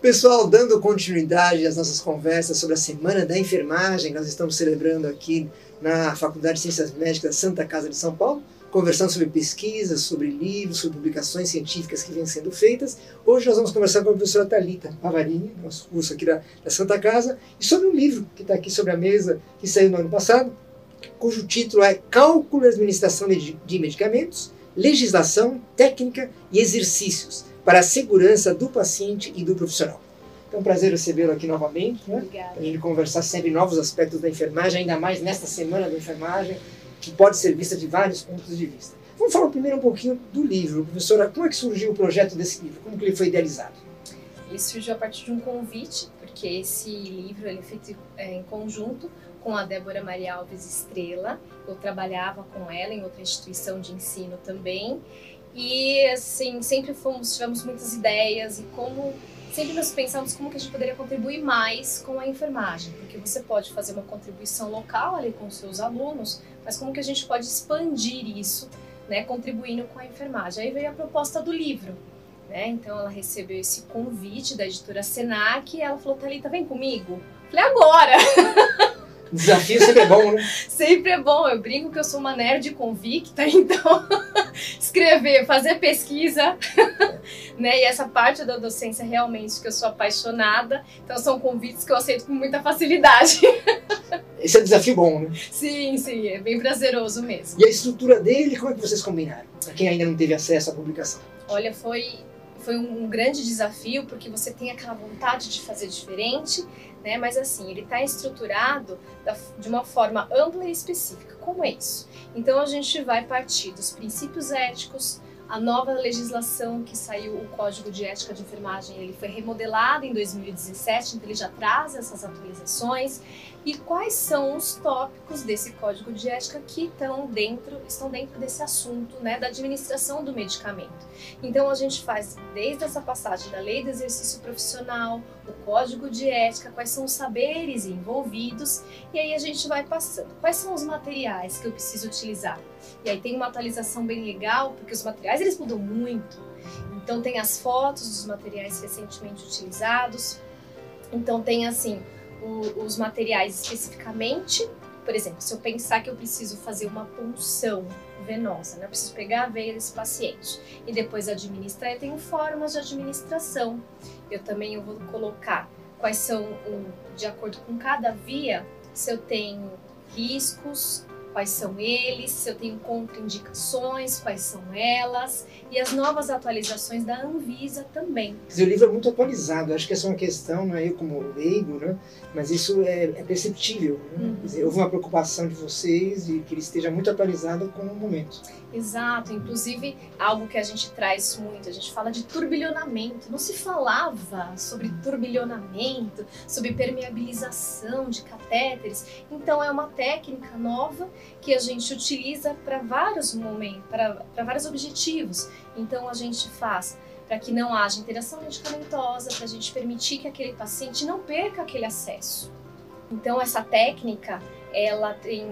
Pessoal, dando continuidade às nossas conversas sobre a Semana da Enfermagem, nós estamos celebrando aqui na Faculdade de Ciências Médicas Santa Casa de São Paulo, conversando sobre pesquisas, sobre livros, sobre publicações científicas que vêm sendo feitas. Hoje nós vamos conversar com a professora Talita Pavarini, nosso curso aqui da, da Santa Casa, e sobre um livro que está aqui sobre a mesa, que saiu no ano passado, cujo título é Cálculo e Administração de Medicamentos, Legislação, Técnica e Exercícios para a Segurança do Paciente e do Profissional. Então, é um prazer recebê-lo aqui novamente, né? Para a gente conversar sempre novos aspectos da enfermagem, ainda mais nesta semana da enfermagem, que pode ser vista de vários pontos de vista. Vamos falar primeiro um pouquinho do livro. Professora, como é que surgiu o projeto desse livro? Como que ele foi idealizado? Ele surgiu a partir de um convite, porque esse livro ele é feito é, em conjunto com a Débora Maria Alves Estrela. Eu trabalhava com ela em outra instituição de ensino também. E assim, sempre fomos, tivemos muitas ideias e como sempre nós pensamos como que a gente poderia contribuir mais com a enfermagem, porque você pode fazer uma contribuição local ali com os seus alunos, mas como que a gente pode expandir isso, né, contribuindo com a enfermagem. Aí veio a proposta do livro, né? Então ela recebeu esse convite da editora Senac e ela falou: "Talita, vem comigo". Falei: "Agora". Desafio sempre é bom, né? sempre é bom. Eu brinco que eu sou uma nerd convicta, então escrever, fazer pesquisa, né? E essa parte da docência realmente que eu sou apaixonada. Então são convites que eu aceito com muita facilidade. Esse é um desafio bom, né? Sim, sim, é bem prazeroso mesmo. E a estrutura dele, como é que vocês combinaram? Para quem ainda não teve acesso à publicação. Olha, foi foi um, grande desafio porque você tem aquela vontade de fazer diferente, né? Mas assim, ele está estruturado da, de uma forma ampla e específica. Como é isso? Então a gente vai partir dos princípios éticos, a nova legislação que saiu, o Código de Ética de Enfermagem, ele foi remodelado em 2017, então ele já traz essas atualizações e quais são os tópicos desse código de ética que estão dentro, estão dentro desse assunto né, da administração do medicamento. Então a gente faz desde essa passagem da lei do exercício profissional, o código de ética, quais são os saberes envolvidos, e aí a gente vai passando. Quais são os materiais que eu preciso utilizar? E aí tem uma atualização bem legal, porque os materiais eles mudam muito. Então tem as fotos dos materiais recentemente utilizados. Então tem assim, o, os materiais especificamente. Por exemplo, se eu pensar que eu preciso fazer uma punção venosa, né? eu preciso pegar a veia desse paciente e depois administrar, eu tenho formas de administração. Eu também eu vou colocar quais são, de acordo com cada via, se eu tenho riscos, quais são eles, se eu tenho contraindicações, quais são elas, e as novas atualizações da Anvisa também. o livro é muito atualizado, acho que essa é uma questão, não é eu como leigo, né? mas isso é, é perceptível. Né? Uhum. Dizer, houve uma preocupação de vocês e que ele esteja muito atualizado com o momento. Exato, inclusive algo que a gente traz muito, a gente fala de turbilhonamento, não se falava sobre turbilhonamento, sobre permeabilização de catéteres, então é uma técnica nova que a gente utiliza para vários momentos, para vários objetivos. Então a gente faz para que não haja interação medicamentosa, para a gente permitir que aquele paciente não perca aquele acesso. Então essa técnica, ela tem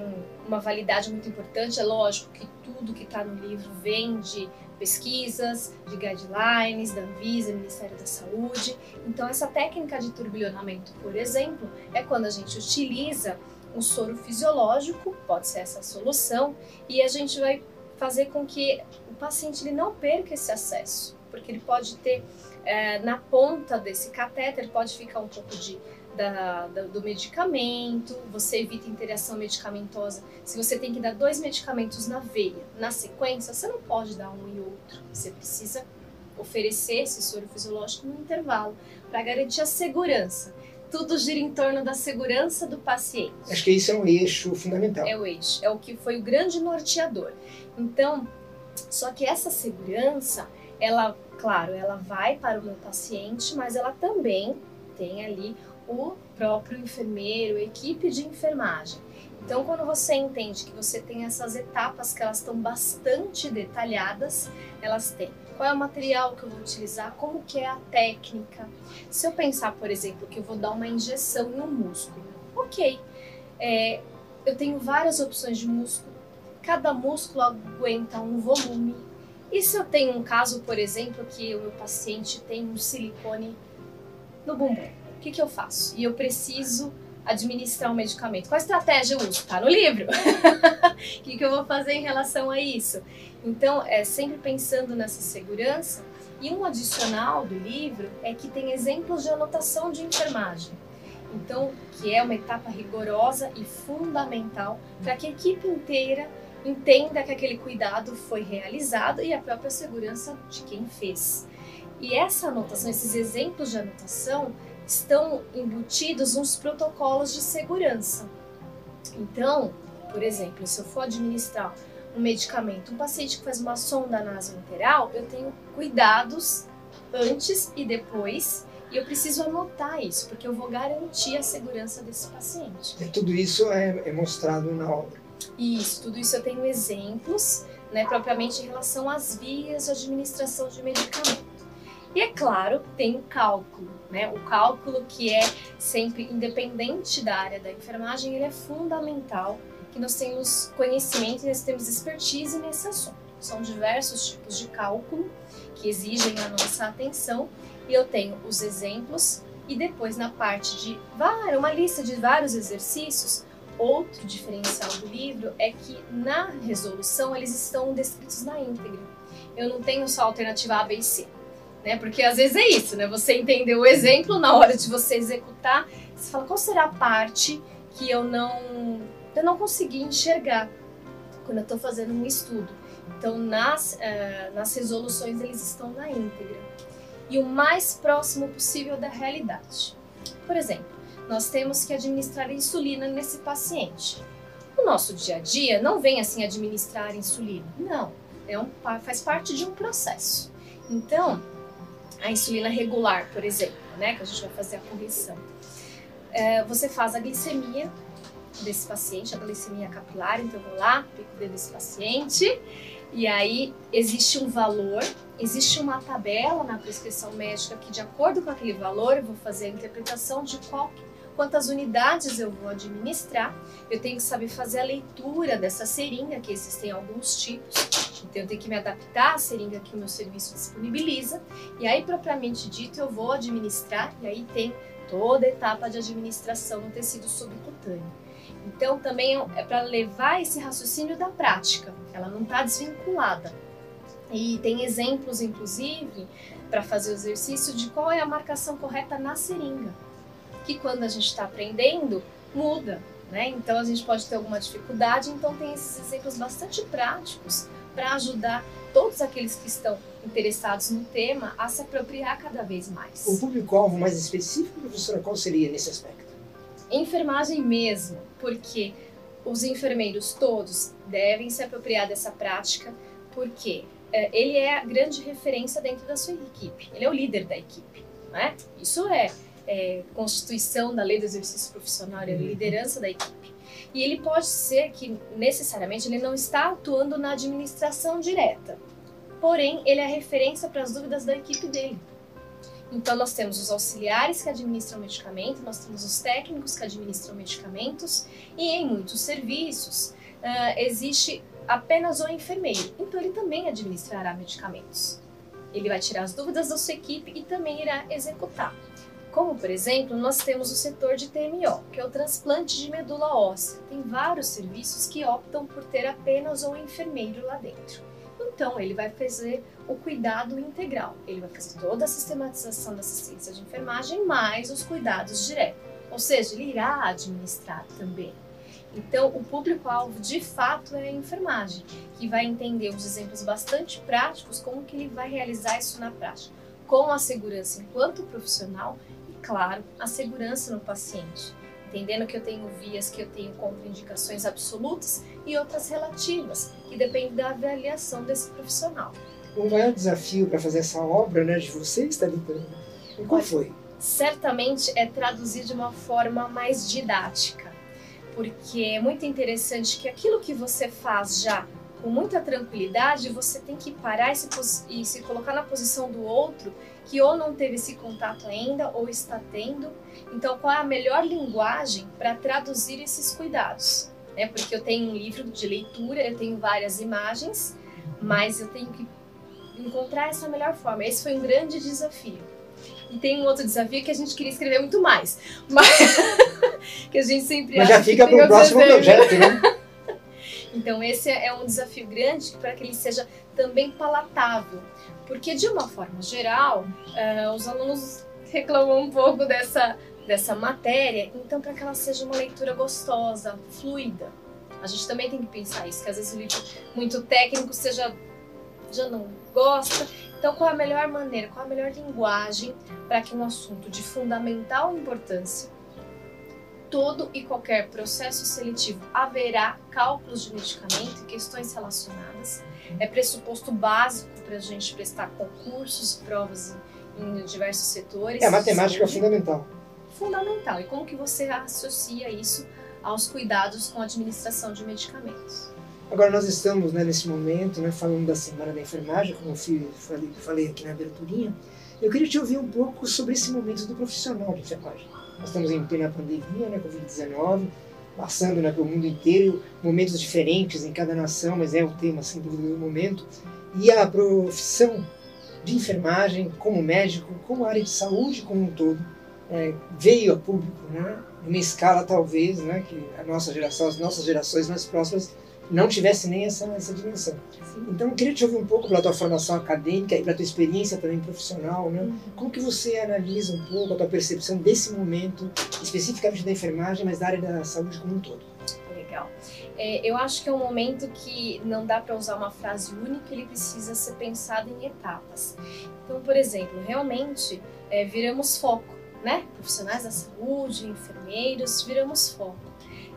uma validade muito importante. É lógico que tudo que está no livro vem de pesquisas, de guidelines da Anvisa, Ministério da Saúde. Então essa técnica de turbilhonamento, por exemplo, é quando a gente utiliza um soro fisiológico, pode ser essa solução, e a gente vai fazer com que o paciente ele não perca esse acesso, porque ele pode ter é, na ponta desse catéter pode ficar um pouco de da, da, do medicamento, você evita interação medicamentosa. Se você tem que dar dois medicamentos na veia, na sequência, você não pode dar um e outro. Você precisa oferecer esse soro fisiológico no intervalo para garantir a segurança tudo gira em torno da segurança do paciente. Acho que isso é um eixo fundamental. É o eixo, é o que foi o grande norteador. Então, só que essa segurança, ela, claro, ela vai para o meu paciente, mas ela também tem ali o próprio enfermeiro, a equipe de enfermagem. Então, quando você entende que você tem essas etapas que elas estão bastante detalhadas, elas têm qual é o material que eu vou utilizar, como que é a técnica. Se eu pensar, por exemplo, que eu vou dar uma injeção um músculo, ok, é, eu tenho várias opções de músculo, cada músculo aguenta um volume. E se eu tenho um caso, por exemplo, que o meu paciente tem um silicone no bumbum. O que, que eu faço? E eu preciso administrar um medicamento. Qual estratégia eu uso? Tá no livro. O que, que eu vou fazer em relação a isso? Então, é sempre pensando nessa segurança. E um adicional do livro é que tem exemplos de anotação de enfermagem. Então, que é uma etapa rigorosa e fundamental para que a equipe inteira entenda que aquele cuidado foi realizado e a própria segurança de quem fez. E essa anotação, esses exemplos de anotação, estão embutidos nos protocolos de segurança. Então, por exemplo, se eu for administrar um medicamento, um paciente que faz uma sonda nasointeral, eu tenho cuidados antes e depois e eu preciso anotar isso, porque eu vou garantir a segurança desse paciente. E tudo isso é, é mostrado na obra. Isso, tudo isso eu tenho exemplos, né, propriamente em relação às vias de administração de medicamento. E é claro, tem o cálculo, né? O cálculo que é sempre independente da área da enfermagem, ele é fundamental que nós temos conhecimento e nós temos expertise nesse assunto. São diversos tipos de cálculo que exigem a nossa atenção e eu tenho os exemplos e depois na parte de uma lista de vários exercícios. Outro diferencial do livro é que na resolução eles estão descritos na íntegra. Eu não tenho só alternativa A, B e C, né? Porque às vezes é isso, né? Você entendeu o exemplo na hora de você executar, você fala qual será a parte que eu não eu não consegui enxergar quando eu estou fazendo um estudo. Então nas uh, nas resoluções eles estão na íntegra e o mais próximo possível da realidade. Por exemplo, nós temos que administrar insulina nesse paciente. O nosso dia a dia não vem assim administrar insulina, não. É um, faz parte de um processo. Então, a insulina regular, por exemplo, né, que a gente vai fazer a correção, é, você faz a glicemia desse paciente, a glicemia capilar, então eu vou lá, pico o dedo desse paciente, e aí existe um valor, existe uma tabela na prescrição médica que, de acordo com aquele valor, eu vou fazer a interpretação de qual, quantas unidades eu vou administrar. Eu tenho que saber fazer a leitura dessa seringa, que existem alguns tipos. Então eu tenho que me adaptar à seringa que o meu serviço disponibiliza. E aí, propriamente dito, eu vou administrar, e aí tem toda a etapa de administração no tecido subcutâneo. Então, também é para levar esse raciocínio da prática, ela não está desvinculada. E tem exemplos, inclusive, para fazer o exercício de qual é a marcação correta na seringa, que quando a gente está aprendendo, muda. Né? Então, a gente pode ter alguma dificuldade, então, tem esses exemplos bastante práticos para ajudar todos aqueles que estão interessados no tema a se apropriar cada vez mais. O público-alvo mais específico, professora, qual seria nesse aspecto? enfermagem mesmo, porque os enfermeiros todos devem se apropriar dessa prática, porque é, ele é a grande referência dentro da sua equipe, ele é o líder da equipe, né? Isso é, é constituição da lei do exercício profissional, é a uhum. liderança da equipe. E ele pode ser que necessariamente ele não está atuando na administração direta, porém ele é a referência para as dúvidas da equipe dele. Então, nós temos os auxiliares que administram medicamento, nós temos os técnicos que administram medicamentos, e em muitos serviços uh, existe apenas o enfermeiro. Então, ele também administrará medicamentos. Ele vai tirar as dúvidas da sua equipe e também irá executar. Como, por exemplo, nós temos o setor de TMO, que é o transplante de medula óssea. Tem vários serviços que optam por ter apenas o enfermeiro lá dentro. Então, ele vai fazer o cuidado integral. Ele vai fazer toda a sistematização da assistência de enfermagem, mais os cuidados diretos. Ou seja, ele irá administrar também. Então, o público-alvo de fato é a enfermagem, que vai entender os exemplos bastante práticos, como que ele vai realizar isso na prática, com a segurança enquanto profissional claro, a segurança no paciente entendendo que eu tenho vias que eu tenho contraindicações absolutas e outras relativas, que dependem da avaliação desse profissional. O maior desafio para fazer essa obra né, de vocês, Thalita, qual foi? Certamente é traduzir de uma forma mais didática, porque é muito interessante que aquilo que você faz já com muita tranquilidade, você tem que parar e se, e se colocar na posição do outro que ou não teve esse contato ainda ou está tendo. Então, qual é a melhor linguagem para traduzir esses cuidados? É porque eu tenho um livro de leitura, eu tenho várias imagens, mas eu tenho que encontrar essa melhor forma. Esse foi um grande desafio. E tem um outro desafio que a gente queria escrever muito mais. Mas que a gente sempre Mas já fica para o próximo projeto, né? Então esse é um desafio grande para que ele seja também palatável. Porque de uma forma geral, uh, os alunos reclamam um pouco dessa, dessa matéria, então para que ela seja uma leitura gostosa, fluida. A gente também tem que pensar isso, que às vezes o livro muito técnico seja já não gosta. Então, qual é a melhor maneira, qual é a melhor linguagem para que um assunto de fundamental importância, todo e qualquer processo seletivo haverá cálculos de medicamento e questões relacionadas. É pressuposto básico para a gente prestar concursos, provas em, em diversos setores. É, a matemática é fundamental. Fundamental. E como que você associa isso aos cuidados com a administração de medicamentos? Agora nós estamos né, nesse momento, né, falando da Semana da Enfermagem, como eu falei, falei aqui na aberturinha. Eu queria te ouvir um pouco sobre esse momento do profissional de enfermagem. Nós estamos em plena pandemia, né, Covid-19, passando né, pelo mundo inteiro, momentos diferentes em cada nação, mas é o tema, sem dúvida, do momento. E a profissão de enfermagem, como médico, como área de saúde como um todo, é, veio a público, né, numa escala talvez, né, que a nossa geração, as nossas gerações mais próximas não tivesse nem essa, essa dimensão. Sim. Então, eu queria te ouvir um pouco pela tua formação acadêmica e pela tua experiência também profissional, né? Uhum. Como que você analisa um pouco a tua percepção desse momento, especificamente da enfermagem, mas da área da saúde como um todo? Legal. É, eu acho que é um momento que não dá para usar uma frase única, ele precisa ser pensado em etapas. Então, por exemplo, realmente é, viramos foco, né? Profissionais da saúde, enfermeiros, viramos foco.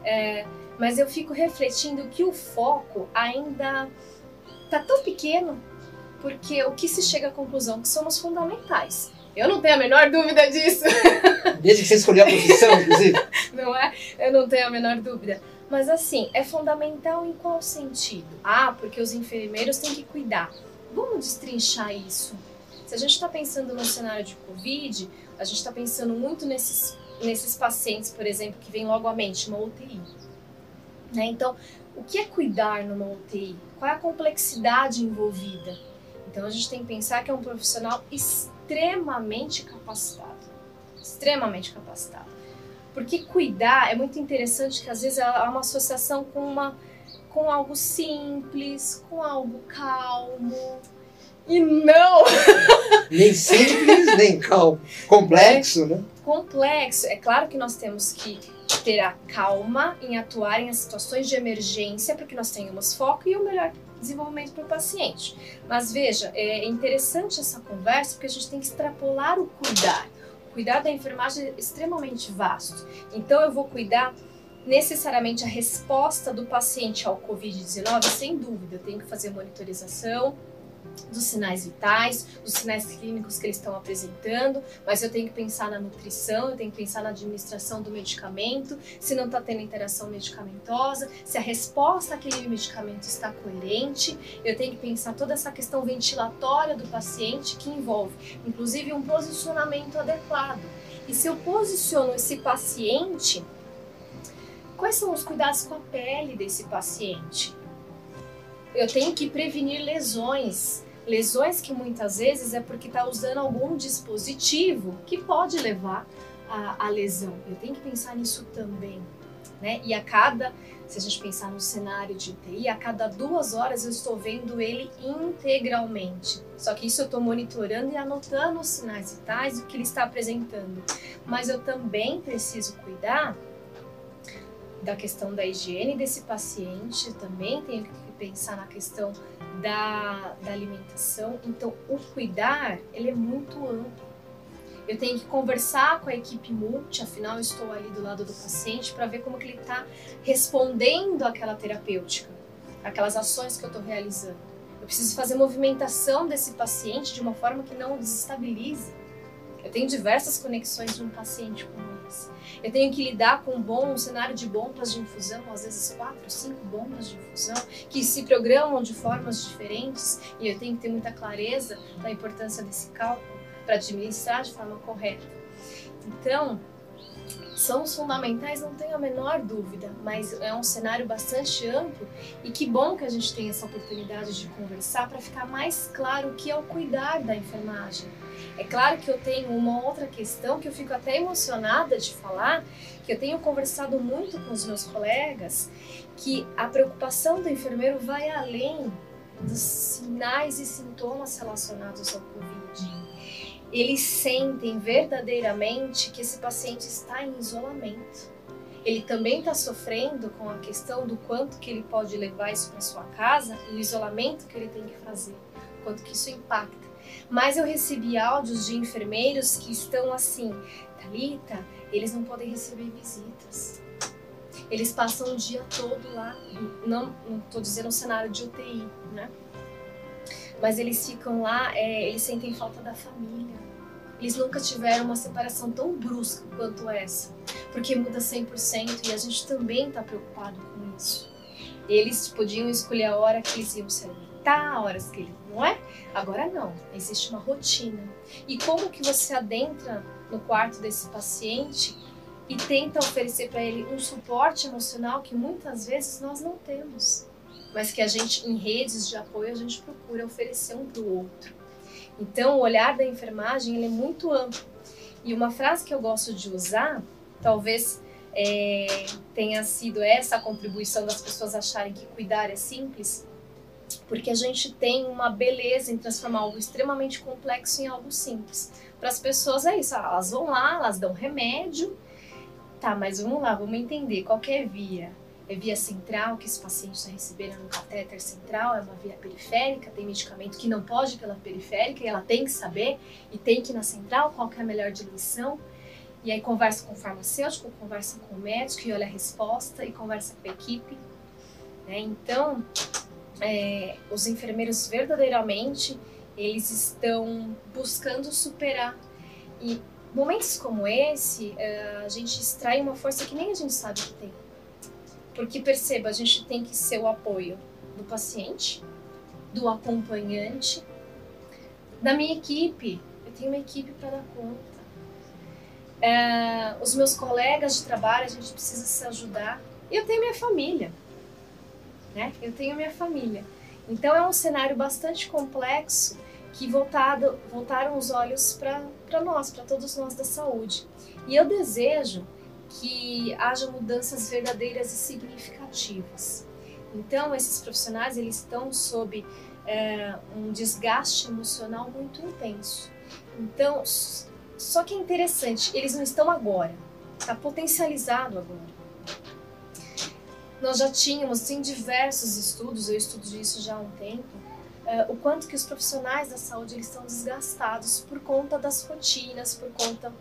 É, mas eu fico refletindo que o foco ainda tá tão pequeno, porque o que se chega à conclusão que somos fundamentais. Eu não tenho a menor dúvida disso. Desde que você escolheu a profissão, inclusive. não é? Eu não tenho a menor dúvida. Mas assim, é fundamental em qual sentido? Ah, porque os enfermeiros têm que cuidar. Vamos destrinchar isso. Se a gente está pensando no cenário de Covid, a gente está pensando muito nesses, nesses pacientes, por exemplo, que vem logo à mente, uma UTI. Né? Então, o que é cuidar numa UTI? Qual é a complexidade envolvida? Então, a gente tem que pensar que é um profissional extremamente capacitado. Extremamente capacitado. Porque cuidar é muito interessante que às vezes há uma associação com, uma, com algo simples, com algo calmo. E não! Nem simples, nem calmo. Complexo, né? Complexo. É claro que nós temos que ter a calma em atuar em situações de emergência para que nós tenhamos foco e o melhor desenvolvimento para o paciente. Mas veja, é interessante essa conversa porque a gente tem que extrapolar o cuidar. O cuidar da enfermagem é extremamente vasto. Então eu vou cuidar necessariamente a resposta do paciente ao COVID-19, sem dúvida, eu tenho que fazer monitorização, dos sinais vitais, dos sinais clínicos que eles estão apresentando, mas eu tenho que pensar na nutrição, eu tenho que pensar na administração do medicamento, se não está tendo interação medicamentosa, se a resposta àquele medicamento está coerente, eu tenho que pensar toda essa questão ventilatória do paciente que envolve, inclusive, um posicionamento adequado. E se eu posiciono esse paciente, quais são os cuidados com a pele desse paciente? eu tenho que prevenir lesões. Lesões que muitas vezes é porque está usando algum dispositivo que pode levar à, lesão. Eu tenho que pensar nisso também. Né? E a cada, se a gente pensar no cenário de UTI, a cada duas horas eu estou vendo ele integralmente. Só que isso eu estou monitorando e anotando os sinais vitais e o que ele está apresentando. Mas eu também preciso cuidar da questão da higiene desse paciente, também tenho que pensar na questão da, da alimentação. Então, o cuidar, ele é muito amplo. Eu tenho que conversar com a equipe multi, afinal eu estou ali do lado do paciente para ver como que ele está respondendo àquela terapêutica, aquelas ações que eu estou realizando. Eu preciso fazer movimentação desse paciente de uma forma que não o desestabilize. Eu tenho diversas conexões de um paciente com esse. Eu tenho que lidar com um bom um cenário de bombas de infusão, às vezes quatro, cinco bombas de infusão, que se programam de formas diferentes e eu tenho que ter muita clareza da importância desse cálculo para administrar de forma correta. Então, são os fundamentais, não tenho a menor dúvida, mas é um cenário bastante amplo e que bom que a gente tem essa oportunidade de conversar para ficar mais claro o que é o cuidar da enfermagem É claro que eu tenho uma outra questão que eu fico até emocionada de falar, que eu tenho conversado muito com os meus colegas, que a preocupação do enfermeiro vai além dos sinais e sintomas relacionados ao Covid. Eles sentem verdadeiramente que esse paciente está em isolamento. Ele também está sofrendo com a questão do quanto que ele pode levar isso para sua casa o isolamento que ele tem que fazer, quanto que isso impacta. Mas eu recebi áudios de enfermeiros que estão assim, Talita, eles não podem receber visitas. Eles passam o dia todo lá, não estou dizendo um cenário de UTI, né? Mas eles ficam lá, é, eles sentem falta da família. Eles nunca tiveram uma separação tão brusca quanto essa, porque muda 100% e a gente também está preocupado com isso. Eles podiam escolher a hora que eles iam se alimentar, horas que eles não é? Agora não, existe uma rotina. E como que você adentra no quarto desse paciente e tenta oferecer para ele um suporte emocional que muitas vezes nós não temos, mas que a gente em redes de apoio a gente procura oferecer um para o outro. Então, o olhar da enfermagem é muito amplo. E uma frase que eu gosto de usar, talvez é, tenha sido essa a contribuição das pessoas acharem que cuidar é simples, porque a gente tem uma beleza em transformar algo extremamente complexo em algo simples. Para as pessoas é isso, elas vão lá, elas dão remédio, tá, mas vamos lá, vamos entender qual é via. É via central, que esse paciente está recebendo no catéter central, é uma via periférica, tem medicamento que não pode pela periférica e ela tem que saber e tem que ir na central, qual é a melhor diluição. E aí conversa com o farmacêutico, conversa com o médico e olha a resposta e conversa com a equipe. Né? Então, é, os enfermeiros verdadeiramente eles estão buscando superar. E momentos como esse é, a gente extrai uma força que nem a gente sabe que tem. Porque perceba a gente tem que ser o apoio do paciente do acompanhante. Da minha equipe eu tenho uma equipe para dar conta. É, os meus colegas de trabalho a gente precisa se ajudar. Eu tenho minha família né? Eu tenho minha família. Então é um cenário bastante complexo que voltado, voltaram os olhos para nós, para todos nós da saúde. E eu desejo que haja mudanças verdadeiras e significativas. Então esses profissionais eles estão sob é, um desgaste emocional muito intenso. Então só que é interessante, eles não estão agora, está potencializado agora nós já tínhamos em diversos estudos, eu estudo isso já há um tempo, uh, o quanto que os profissionais da saúde eles estão desgastados por conta das rotinas, por conta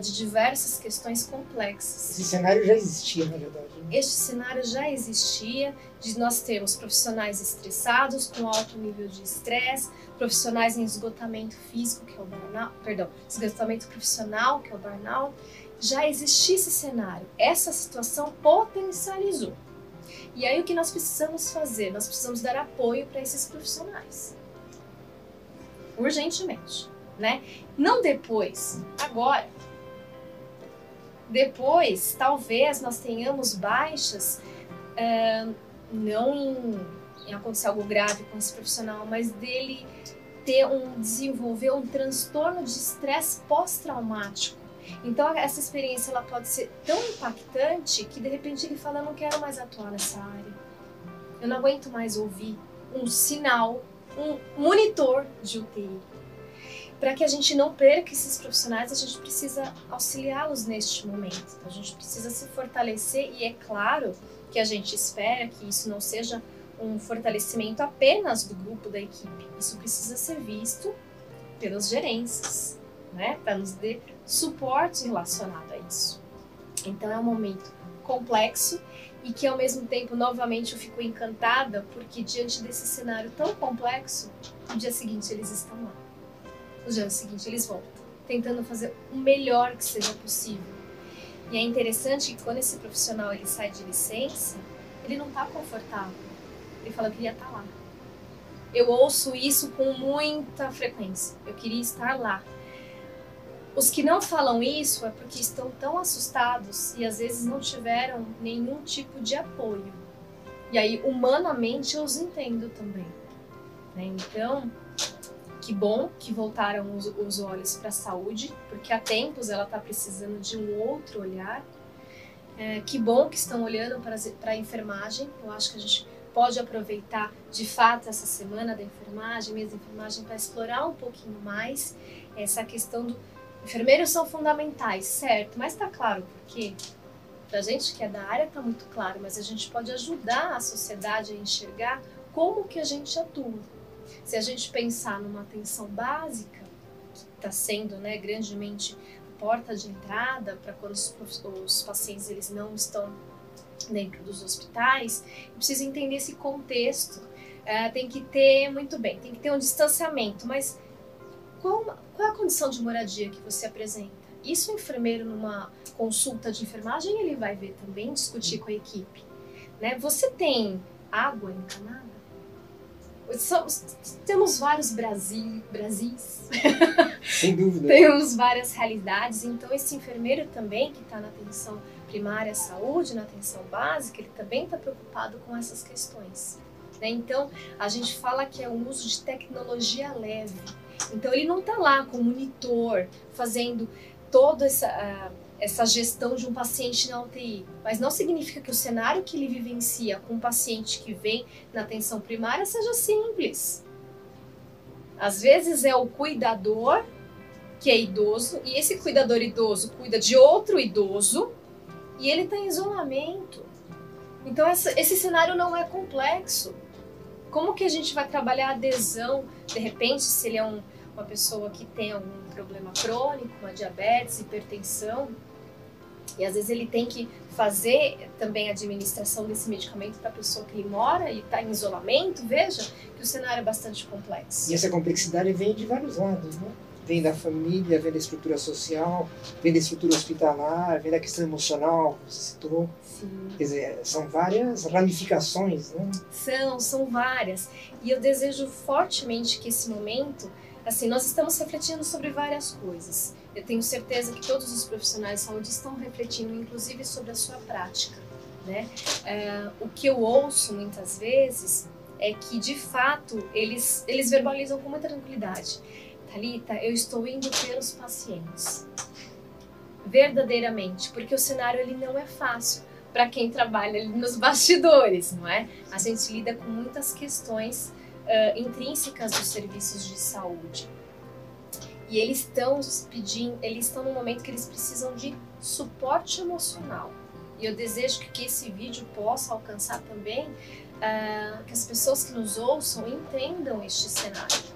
de diversas questões complexas. Esse cenário já existia, na verdade. Né? Este cenário já existia, de nós termos profissionais estressados, com alto nível de estresse, profissionais em esgotamento físico, que é o burnout, perdão, esgotamento profissional, que é o burnout, já existia esse cenário. Essa situação potencializou. E aí o que nós precisamos fazer? Nós precisamos dar apoio para esses profissionais. Urgentemente, né? Não depois, agora. Depois, talvez nós tenhamos baixas, uh, não em, em acontecer algo grave com esse profissional, mas dele ter um desenvolver um transtorno de estresse pós-traumático então essa experiência ela pode ser tão impactante que de repente ele fala: eu não quero mais atuar nessa área. Eu não aguento mais ouvir um sinal, um monitor de UTI. Para que a gente não perca esses profissionais, a gente precisa auxiliá-los neste momento. A gente precisa se fortalecer e é claro que a gente espera que isso não seja um fortalecimento apenas do grupo da equipe. Isso precisa ser visto pelas gerências, né? Para nos dar suporte relacionado a isso. Então é um momento complexo e que ao mesmo tempo novamente eu fico encantada porque diante desse cenário tão complexo, no dia seguinte eles estão lá. No dia seguinte eles voltam, tentando fazer o melhor que seja possível. E é interessante que quando esse profissional ele sai de licença, ele não está confortável. Ele fala que queria estar tá lá. Eu ouço isso com muita frequência. Eu queria estar lá. Os que não falam isso é porque estão tão assustados e às vezes não tiveram nenhum tipo de apoio. E aí, humanamente, eu os entendo também. Né? Então, que bom que voltaram os, os olhos para a saúde, porque há tempos ela está precisando de um outro olhar. É, que bom que estão olhando para a enfermagem. Eu acho que a gente pode aproveitar de fato essa semana da enfermagem, mês da enfermagem, para explorar um pouquinho mais essa questão do. Enfermeiros são fundamentais, certo, mas está claro porque para a gente que é da área está muito claro, mas a gente pode ajudar a sociedade a enxergar como que a gente atua. Se a gente pensar numa atenção básica, que está sendo né, grandemente a porta de entrada para quando os, os pacientes eles não estão dentro dos hospitais, precisa entender esse contexto. É, tem que ter, muito bem, tem que ter um distanciamento, mas qual, qual é a condição de moradia que você apresenta? Isso o enfermeiro numa consulta de enfermagem ele vai ver também, discutir com a equipe. Né? Você tem água encanada? Somos, temos vários Brasil, Brasis. Sem dúvida. temos várias realidades. Então, esse enfermeiro também, que está na atenção primária à saúde, na atenção básica, ele também está preocupado com essas questões. Né? Então, a gente fala que é o uso de tecnologia leve. Então, ele não está lá com monitor, fazendo toda essa, uh, essa gestão de um paciente na UTI. Mas não significa que o cenário que ele vivencia com um paciente que vem na atenção primária seja simples. Às vezes é o cuidador que é idoso, e esse cuidador idoso cuida de outro idoso, e ele está em isolamento. Então essa, esse cenário não é complexo. Como que a gente vai trabalhar a adesão, de repente, se ele é um, uma pessoa que tem algum problema crônico, uma diabetes, hipertensão, e às vezes ele tem que fazer também a administração desse medicamento para a pessoa que ele mora e está em isolamento, veja que o cenário é bastante complexo. E essa complexidade vem de vários lados, né? vem da família, vem da estrutura social, vem da estrutura hospitalar, vem da questão emocional, que você citou. Sim. Quer dizer, são várias ramificações, né? São, são várias. E eu desejo fortemente que esse momento, assim, nós estamos refletindo sobre várias coisas. Eu tenho certeza que todos os profissionais de saúde estão refletindo, inclusive, sobre a sua prática. Né? É, o que eu ouço muitas vezes é que, de fato, eles, eles verbalizam com muita tranquilidade. Talita, eu estou indo pelos pacientes. Verdadeiramente, porque o cenário ele não é fácil para quem trabalha nos bastidores, não é? A gente lida com muitas questões uh, intrínsecas dos serviços de saúde. E eles estão pedindo, eles estão no momento que eles precisam de suporte emocional. E eu desejo que esse vídeo possa alcançar também uh, que as pessoas que nos ouçam entendam este cenário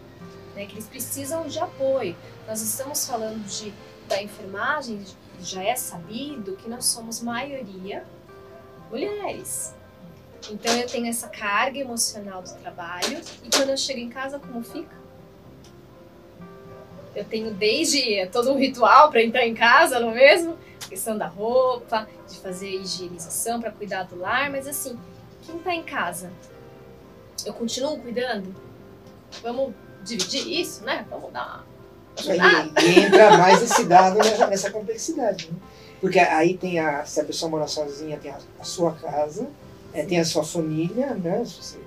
né, que eles precisam de apoio. Nós estamos falando de, da enfermagem, já é sabido que nós somos maioria mulheres. Então eu tenho essa carga emocional do trabalho e quando eu chego em casa, como fica? Eu tenho desde todo um ritual para entrar em casa, não é mesmo? Questão da roupa, de fazer higienização para cuidar do lar, mas assim, quem está em casa? Eu continuo cuidando? Vamos dividir isso, né? Vamos dar uma. E, e entra mais esse dado nessa, nessa complexidade. Né? Porque aí tem a. Se a pessoa mora sozinha, tem a, a sua casa, é, tem a sua família, né? Se você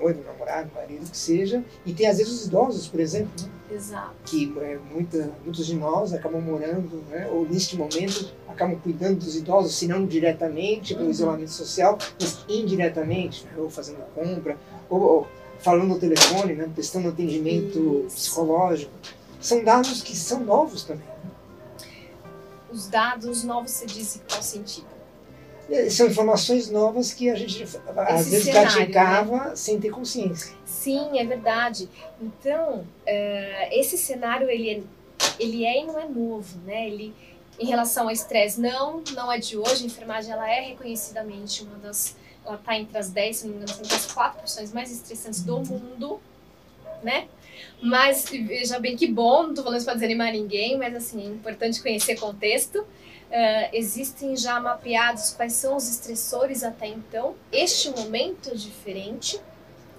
noivo, namorado, marido, que seja. E tem às vezes os idosos, por exemplo, né? Exato. Que é, muita, muitos de nós acabam morando, né? ou neste momento, acabam cuidando dos idosos, se não diretamente pelo uhum. isolamento social, mas indiretamente, né? ou fazendo compra, ou, ou falando no telefone, né, prestando atendimento Isso. psicológico. São dados que são novos também. Né? Os dados novos se diz em qual sentido? São informações novas que a gente às Esse vezes praticava né? sem ter consciência. Sim, é verdade. Então, uh, esse cenário ele é, ele é e não é novo, né? Ele, em relação ao estresse, não, não é de hoje. A enfermagem ela é reconhecidamente uma das ela está entre as 10, se não me engano, entre as quatro profissões mais estressantes do mundo, né? Mas veja bem que bom, não estou falando isso para desanimar ninguém, mas assim, é importante conhecer contexto. Uh, existem já mapeados quais são os estressores até então. Este momento é diferente,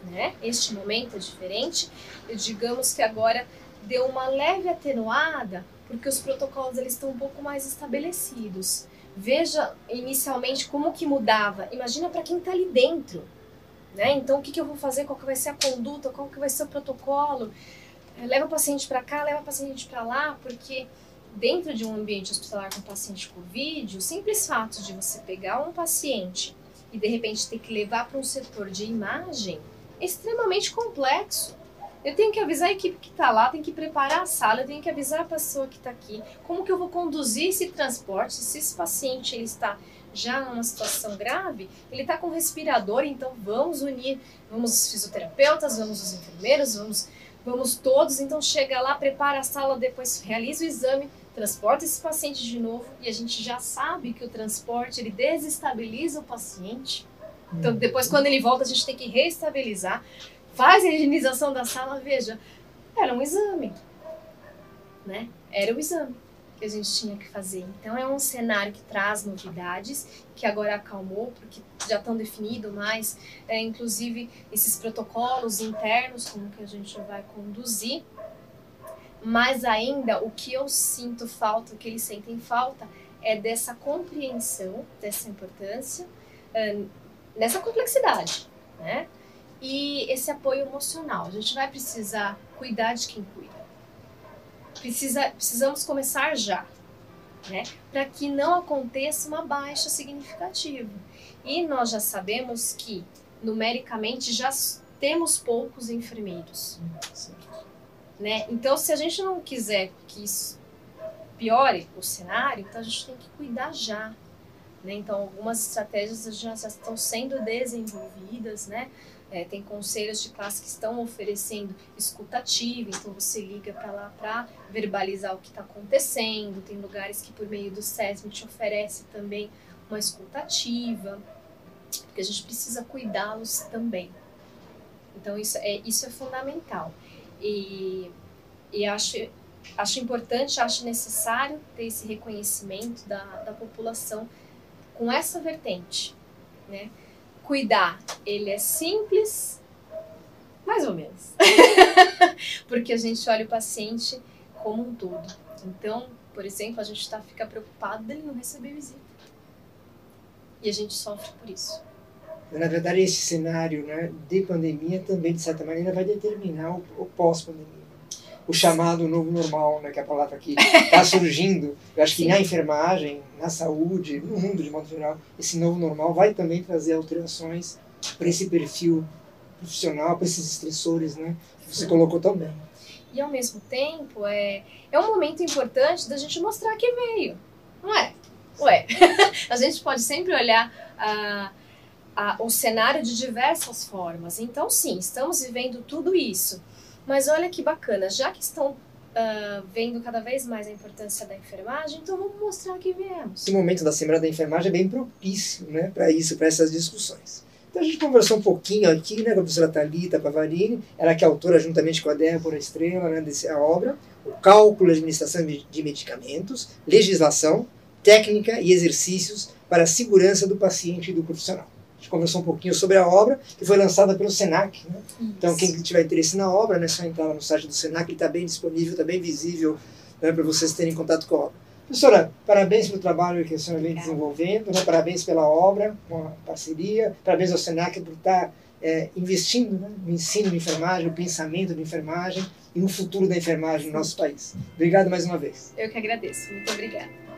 né? Este momento é diferente. E digamos que agora deu uma leve atenuada, porque os protocolos eles estão um pouco mais estabelecidos. Veja inicialmente como que mudava. Imagina para quem está ali dentro. Né? Então, o que, que eu vou fazer? Qual que vai ser a conduta? Qual que vai ser o protocolo? leva o paciente para cá, leva o paciente para lá, porque dentro de um ambiente hospitalar com paciente Covid, o simples fato de você pegar um paciente e de repente ter que levar para um setor de imagem é extremamente complexo. Eu tenho que avisar a equipe que está lá, tenho que preparar a sala, eu tenho que avisar a pessoa que está aqui, como que eu vou conduzir esse transporte, se esse paciente ele está já numa situação grave, ele está com respirador, então vamos unir, vamos os fisioterapeutas, vamos os enfermeiros, vamos, vamos todos, então chega lá, prepara a sala, depois realiza o exame, transporta esse paciente de novo e a gente já sabe que o transporte ele desestabiliza o paciente. Então depois quando ele volta a gente tem que reestabilizar faz a higienização da sala, veja, era um exame, né? Era o exame que a gente tinha que fazer. Então é um cenário que traz novidades, que agora acalmou, porque já estão definidos mais, é, inclusive esses protocolos internos, como que a gente vai conduzir. Mas ainda o que eu sinto falta, o que eles sentem falta, é dessa compreensão, dessa importância, nessa complexidade, né? e esse apoio emocional. A gente vai precisar cuidar de quem cuida. Precisa, precisamos começar já, né? Para que não aconteça uma baixa significativa. E nós já sabemos que, numericamente, já temos poucos enfermeiros. Né? Então, se a gente não quiser que isso piore o cenário, então a gente tem que cuidar já. Né? Então, algumas estratégias já, já estão sendo desenvolvidas, né? É, tem conselhos de classe que estão oferecendo escutativa, então você liga para lá para verbalizar o que está acontecendo. Tem lugares que, por meio do SESM, te oferece também uma escutativa, porque a gente precisa cuidá-los também. Então, isso é, isso é fundamental. E, e acho, acho importante, acho necessário ter esse reconhecimento da, da população com essa vertente, né? cuidar, ele é simples, mais ou menos. Porque a gente olha o paciente como um todo. Então, por exemplo, a gente tá, fica preocupado dele não receber visita. E a gente sofre por isso. Na verdade, esse cenário né, de pandemia também, de certa maneira, vai determinar o, o pós-pandemia o chamado novo normal, né, que é a palavra que está surgindo. Eu acho Sim. que na enfermagem, na saúde, no mundo de modo geral, esse novo normal vai também trazer alterações para esse perfil profissional, para esses estressores, né, que você Sim. colocou também. E ao mesmo tempo, é, é um momento importante da gente mostrar que veio, não é? Ué, a gente pode sempre olhar a, a, o cenário de diversas formas. Então, sim, estamos vivendo tudo isso. Mas olha que bacana, já que estão uh, vendo cada vez mais a importância da enfermagem, então vamos mostrar que viemos. Esse momento da Semana da Enfermagem é bem propício né, para isso, para essas discussões. Então a gente conversou um pouquinho aqui né, com a professora Thalita Pavarini, ela que é autora juntamente com a Débora Estrela né, dessa obra, o cálculo e administração de medicamentos, legislação, técnica e exercícios para a segurança do paciente e do profissional gente conversou um pouquinho sobre a obra, que foi lançada pelo SENAC. Né? Então, quem tiver interesse na obra, né, é só entrar lá no site do SENAC, ele está bem disponível, está bem visível né, para vocês terem contato com a obra. Professora, parabéns pelo trabalho que a senhora vem desenvolvendo, né? parabéns pela obra, com a parceria, parabéns ao SENAC por estar é, investindo né, no ensino de enfermagem, no pensamento de enfermagem e no futuro da enfermagem no nosso país. Obrigado mais uma vez. Eu que agradeço. Muito obrigada.